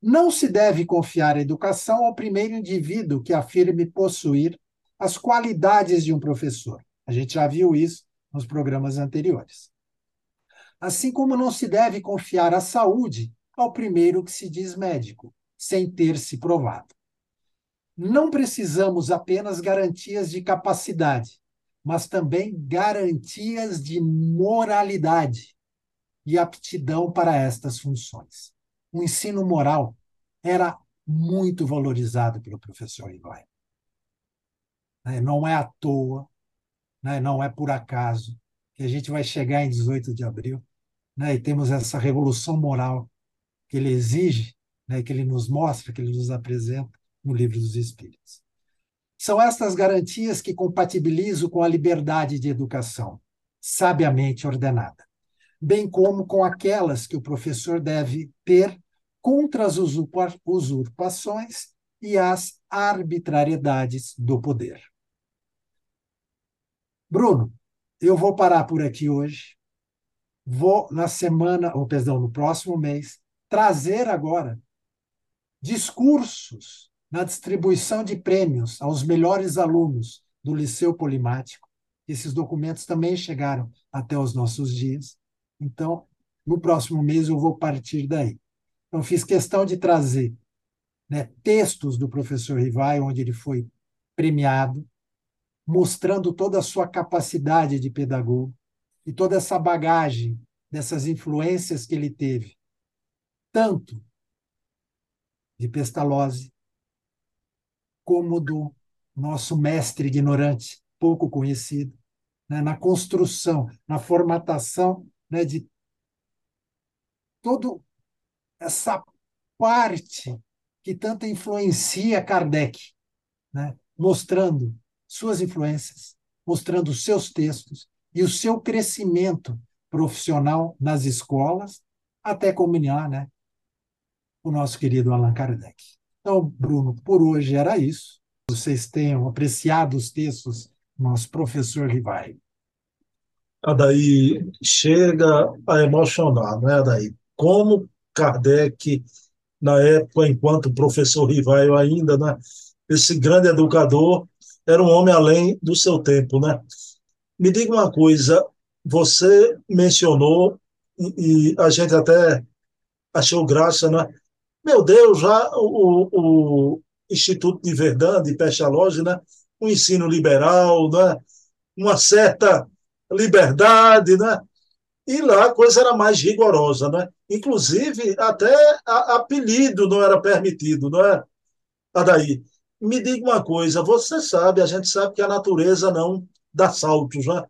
Não se deve confiar a educação ao primeiro indivíduo que afirme possuir as qualidades de um professor. A gente já viu isso nos programas anteriores assim como não se deve confiar a saúde ao primeiro que se diz médico, sem ter se provado. Não precisamos apenas garantias de capacidade, mas também garantias de moralidade e aptidão para estas funções. O ensino moral era muito valorizado pelo professor Ibai. Né, não é à toa, né, não é por acaso que a gente vai chegar em 18 de abril né, e temos essa revolução moral que ele exige, né, que ele nos mostra, que ele nos apresenta no Livro dos Espíritos. São estas garantias que compatibilizo com a liberdade de educação, sabiamente ordenada, bem como com aquelas que o professor deve ter contra as usurpações e as arbitrariedades do poder. Bruno, eu vou parar por aqui hoje. Vou na semana, ou perdão, no próximo mês, trazer agora discursos na distribuição de prêmios aos melhores alunos do Liceu Polimático. Esses documentos também chegaram até os nossos dias. Então, no próximo mês eu vou partir daí. Então, fiz questão de trazer né, textos do professor Rivai, onde ele foi premiado, mostrando toda a sua capacidade de pedagogo e toda essa bagagem dessas influências que ele teve, tanto de Pestalozzi, como do nosso mestre ignorante, pouco conhecido, né, na construção, na formatação né, de toda essa parte que tanto influencia Kardec, né, mostrando suas influências, mostrando seus textos e o seu crescimento profissional nas escolas, até culminar né, o nosso querido Allan Kardec. Então, Bruno, por hoje era isso. Vocês tenham apreciado os textos do nosso professor Rivaio. Adaí chega a emocionar, não é, Adaí? Como Kardec, na época, enquanto professor Rivaio ainda, né, esse grande educador, era um homem além do seu tempo, né? Me diga uma coisa, você mencionou, e, e a gente até achou graça, né? Meu Deus, já o, o Instituto de Verdun, de Pestalozzi, né? um ensino liberal, né? uma certa liberdade, né? E lá a coisa era mais rigorosa, né? Inclusive, até a, apelido não era permitido, não é? Adaí, me diga uma coisa, você sabe, a gente sabe que a natureza não dá saltos, né?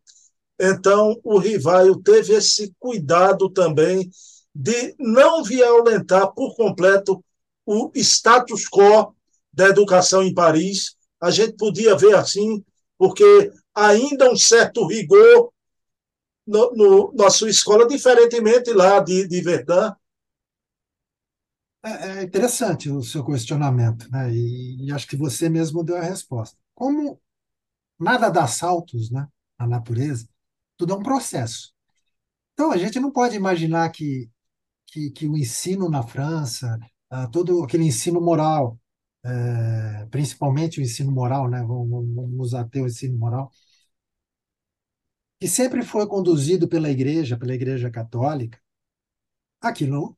Então, o Rivaio teve esse cuidado também de não violentar por completo o status quo da educação em Paris. A gente podia ver assim, porque ainda um certo rigor no, no, na sua escola, diferentemente lá de, de Verdun. É, é interessante o seu questionamento, né? E, e, acho que você mesmo deu a resposta. Como nada dá saltos, né, na natureza, tudo é um processo. Então a gente não pode imaginar que que, que o ensino na França, uh, todo aquele ensino moral, uh, principalmente o ensino moral, né? Vamos, vamos até o ensino moral, que sempre foi conduzido pela Igreja, pela Igreja Católica, aquilo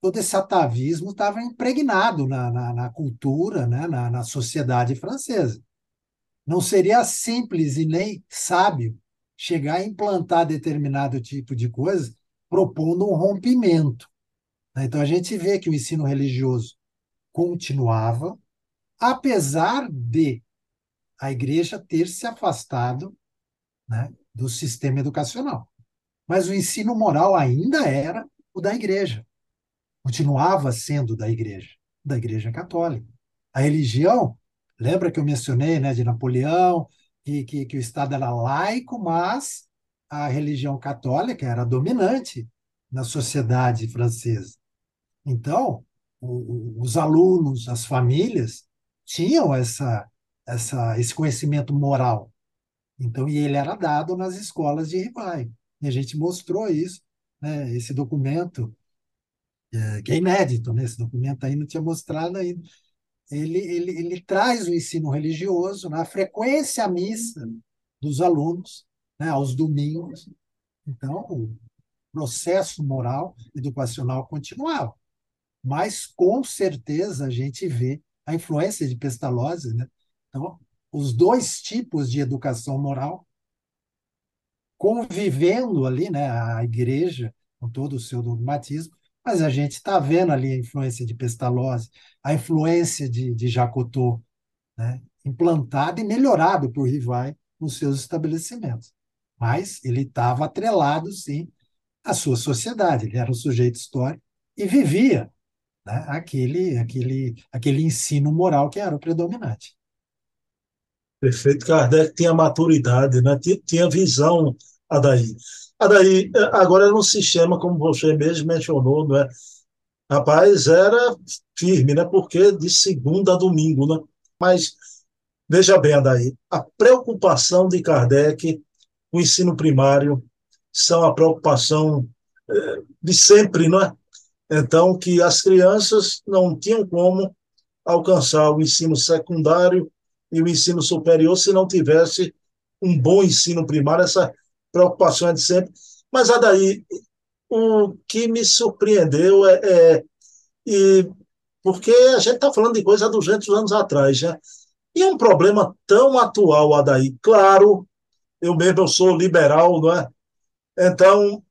todo esse atavismo estava impregnado na, na, na cultura, né, na, na, sociedade francesa. Não seria simples e nem sábio chegar a implantar determinado tipo de coisa propondo um rompimento. Né? Então, a gente vê que o ensino religioso continuava, apesar de a igreja ter se afastado né, do sistema educacional. Mas o ensino moral ainda era o da igreja, continuava sendo da igreja, da igreja católica. A religião, lembra que eu mencionei né, de Napoleão, que, que, que o Estado era laico, mas a religião católica era dominante na sociedade francesa. Então, o, os alunos, as famílias, tinham essa, essa, esse conhecimento moral. Então, e ele era dado nas escolas de Rivaio. E a gente mostrou isso, né? esse documento, é, que é inédito, né? esse documento aí não tinha mostrado ainda. Ele, ele, ele traz o ensino religioso na frequência à missa dos alunos, né, aos domingos. Então, o processo moral educacional continuava. Mas, com certeza, a gente vê a influência de Pestalozzi. Né? Então, os dois tipos de educação moral convivendo ali, né, a igreja, com todo o seu dogmatismo, mas a gente está vendo ali a influência de Pestalozzi, a influência de, de Jacotot, né, implantada e melhorada por Rivai nos seus estabelecimentos mas ele estava atrelado, sim, à sua sociedade. Ele era um sujeito histórico e vivia né, aquele, aquele, aquele ensino moral que era o predominante. Perfeito. Kardec tinha maturidade, né? tinha, tinha visão, Adaí. Adaí, agora no sistema, como você mesmo mencionou, não é? Rapaz, era firme, né? Porque de segunda a domingo, né? Mas veja bem, Adaí, a preocupação de Kardec o ensino primário são a preocupação eh, de sempre, não é? Então, que as crianças não tinham como alcançar o ensino secundário e o ensino superior se não tivesse um bom ensino primário, essa preocupação é de sempre. Mas, Adaí, o que me surpreendeu é, é e porque a gente está falando de coisa há 200 anos atrás, já. E é um problema tão atual, Adaí. Claro, eu mesmo eu sou liberal, não é? Então,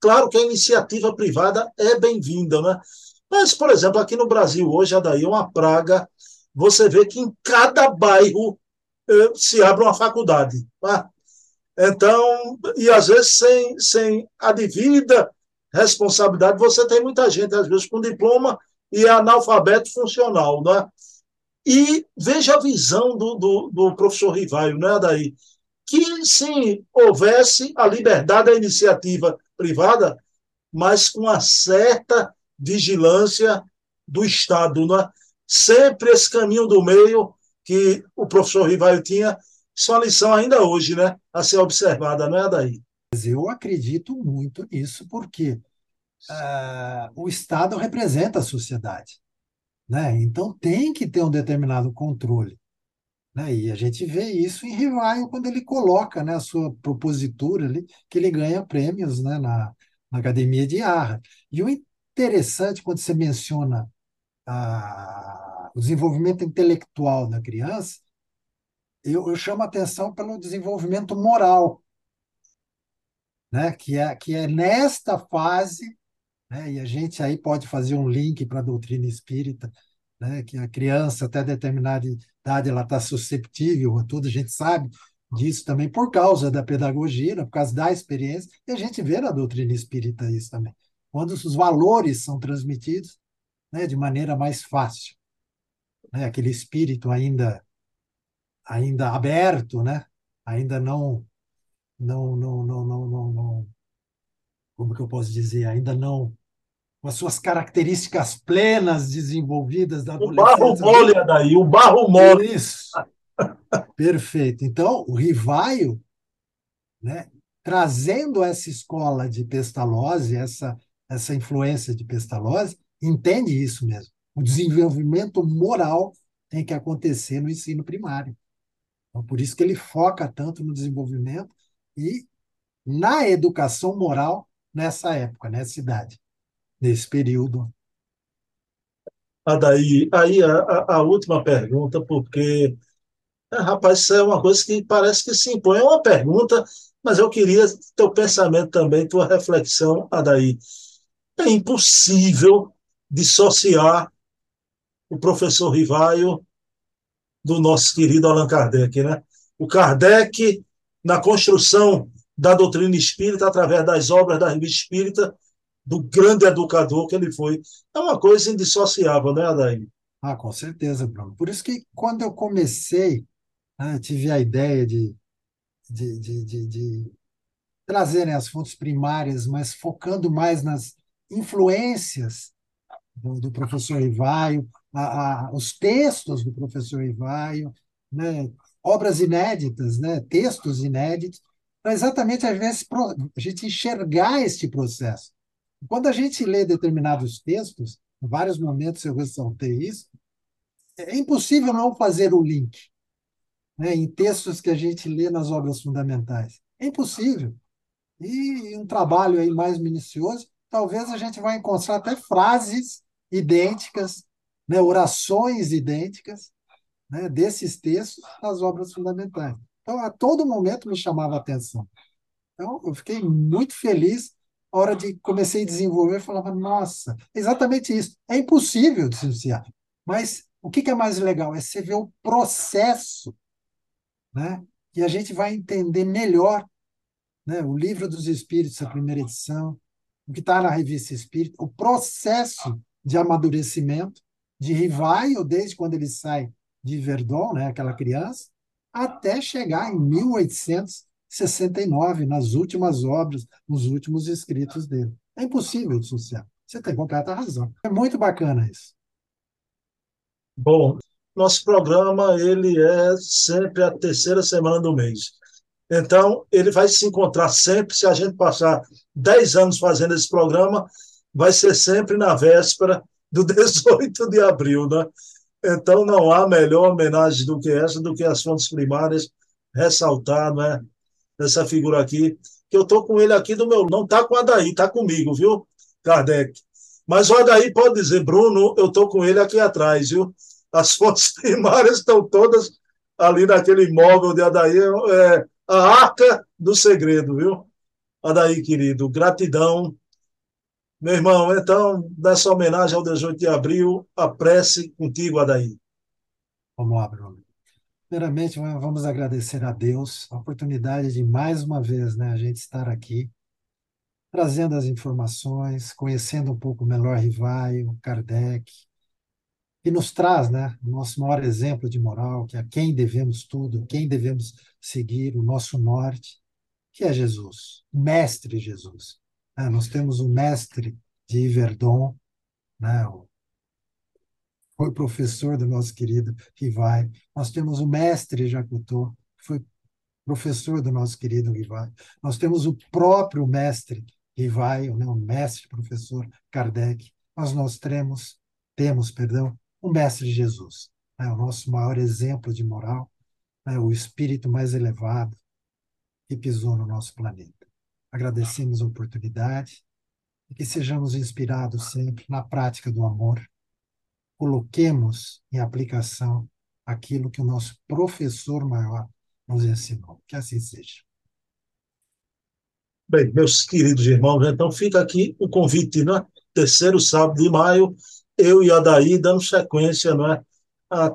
claro que a iniciativa privada é bem-vinda, né? Mas, por exemplo, aqui no Brasil hoje, Adaí, é uma praga. Você vê que em cada bairro eh, se abre uma faculdade. Tá? Então, e às vezes sem, sem a devida responsabilidade, você tem muita gente, às vezes, com diploma e é analfabeto funcional, né? E veja a visão do, do, do professor Rivaio, né, daí? Que, sim, houvesse a liberdade da iniciativa privada, mas com uma certa vigilância do Estado, né? Sempre esse caminho do meio que o professor Rivaio tinha, isso é uma lição ainda hoje, né? A ser observada, não é, daí? Eu acredito muito nisso, porque uh, o Estado representa a sociedade. Né? Então tem que ter um determinado controle. Né? E a gente vê isso em Rivaio quando ele coloca né, a sua propositura ali, que ele ganha prêmios né, na, na Academia de Arra. E o interessante, quando você menciona a, o desenvolvimento intelectual da criança, eu, eu chamo a atenção pelo desenvolvimento moral, né? que, é, que é nesta fase, né? e a gente aí pode fazer um link para a doutrina espírita, né? que a criança, até determinada idade, ela está susceptível a tudo, a gente sabe disso também por causa da pedagogia, né? por causa da experiência, e a gente vê na doutrina espírita isso também. Quando os valores são transmitidos né, de maneira mais fácil. Né? Aquele espírito ainda ainda aberto, né? Ainda não, não, não, não, não, não, não, como que eu posso dizer? Ainda não com as suas características plenas desenvolvidas da. O barro mole, daí, o barro mole. Isso. Perfeito. Então, o Rivaio, né, trazendo essa escola de Pestalozzi, essa, essa influência de Pestalozzi, entende isso mesmo. O desenvolvimento moral tem que acontecer no ensino primário. Então, por isso que ele foca tanto no desenvolvimento e na educação moral nessa época, nessa idade, nesse período. Adaí, aí a, a, última pergunta, porque, é, rapaz, isso é uma coisa que parece que se impõe. É uma pergunta, mas eu queria teu pensamento também, tua reflexão, Adaí. É impossível dissociar o professor Rivaio do nosso querido Allan Kardec, né? O Kardec, na construção da doutrina espírita, através das obras da revista espírita, do grande educador que ele foi. É uma coisa indissociável, né, Adair? Ah, com certeza, Bruno. Por isso que quando eu comecei, né, tive a ideia de, de, de, de, de trazer né, as fontes primárias, mas focando mais nas influências do, do professor Ivaio, a, a, os textos do professor Ivaio, né, obras inéditas, né, textos inéditos, para exatamente, às vezes, a gente enxergar este processo. Quando a gente lê determinados textos, em vários momentos eu ressaltei isso, é impossível não fazer o link né, em textos que a gente lê nas obras fundamentais. É impossível. E um trabalho aí mais minucioso, talvez a gente vai encontrar até frases idênticas, né, orações idênticas né, desses textos nas obras fundamentais. Então, a todo momento me chamava a atenção. Então, eu fiquei muito feliz hora de comecei a desenvolver, eu falava, nossa, exatamente isso. É impossível dissociar. Mas o que é mais legal? É você ver o processo, né? E a gente vai entender melhor né? o Livro dos Espíritos, a primeira edição, o que está na Revista Espírita, o processo de amadurecimento, de rivaio, desde quando ele sai de Verdon, né, aquela criança, até chegar em 1869, nas últimas obras, nos últimos escritos dele. É impossível dissociar. Você tem completa razão. É muito bacana isso. Bom, nosso programa ele é sempre a terceira semana do mês. Então, ele vai se encontrar sempre, se a gente passar 10 anos fazendo esse programa, vai ser sempre na véspera do 18 de abril, né? Então, não há melhor homenagem do que essa, do que as fontes primárias, ressaltar, né? Essa figura aqui, que eu estou com ele aqui do meu. Não está com o Adaí, está comigo, viu, Kardec? Mas o Adaí pode dizer, Bruno, eu estou com ele aqui atrás, viu? As fontes primárias estão todas ali naquele imóvel de Adaí, é a arca do segredo, viu? Adaí, querido, gratidão. Meu irmão, então, nessa homenagem ao 18 de abril, a prece contigo, Adaí. Vamos lá, Bruno. Primeiramente, vamos agradecer a Deus a oportunidade de mais uma vez né, a gente estar aqui, trazendo as informações, conhecendo um pouco melhor Rivaio, Kardec, que nos traz né, o nosso maior exemplo de moral, que é a quem devemos tudo, quem devemos seguir, o nosso norte, que é Jesus, o Mestre Jesus. É, nós temos o Mestre de Iverdon, né, foi professor do nosso querido Rivai. Nós temos o Mestre Jacutô, foi professor do nosso querido Rivai. Nós temos o próprio Mestre Rivai, né, o Mestre Professor Kardec. Mas nós temos, temos, perdão, o Mestre Jesus, né, o nosso maior exemplo de moral, né, o espírito mais elevado que pisou no nosso planeta. Agradecemos a oportunidade e que sejamos inspirados sempre na prática do amor. Coloquemos em aplicação aquilo que o nosso professor maior nos ensinou. Que assim seja. Bem, meus queridos irmãos, então fica aqui o convite, né? Terceiro sábado de maio, eu e a Daí dando sequência é, a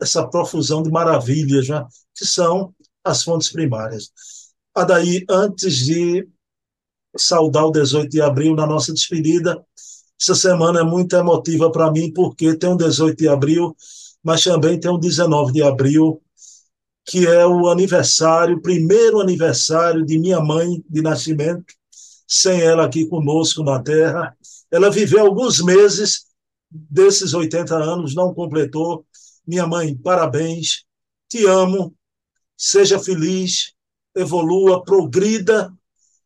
essa profusão de maravilhas, né, que são as fontes primárias. A Daí, antes de saudar o 18 de abril na nossa despedida, essa semana é muito emotiva para mim, porque tem um 18 de abril, mas também tem um 19 de abril, que é o aniversário, primeiro aniversário de minha mãe de nascimento, sem ela aqui conosco na Terra. Ela viveu alguns meses desses 80 anos, não completou. Minha mãe, parabéns, te amo, seja feliz, evolua, progrida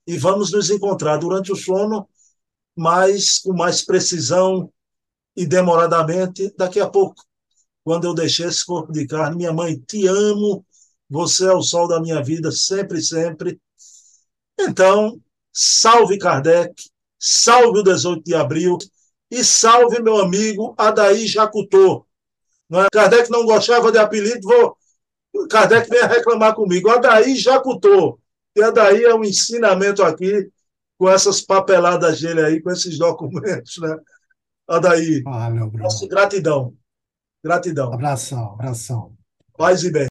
e vamos nos encontrar durante o sono, mas com mais precisão e demoradamente daqui a pouco, quando eu deixei esse corpo de carne. Minha mãe, te amo, você é o sol da minha vida, sempre, sempre. Então, salve Kardec, salve o 18 de abril, e salve meu amigo Adaí Jacutô. Não é? Kardec não gostava de apelido, vou... Kardec vem reclamar comigo. Adaí Jacutô. E Adaí é um ensinamento aqui com essas papeladas dele aí, com esses documentos, né? Adaí, ah, meu nossa gratidão. Gratidão. Abração, abração. Paz e bem.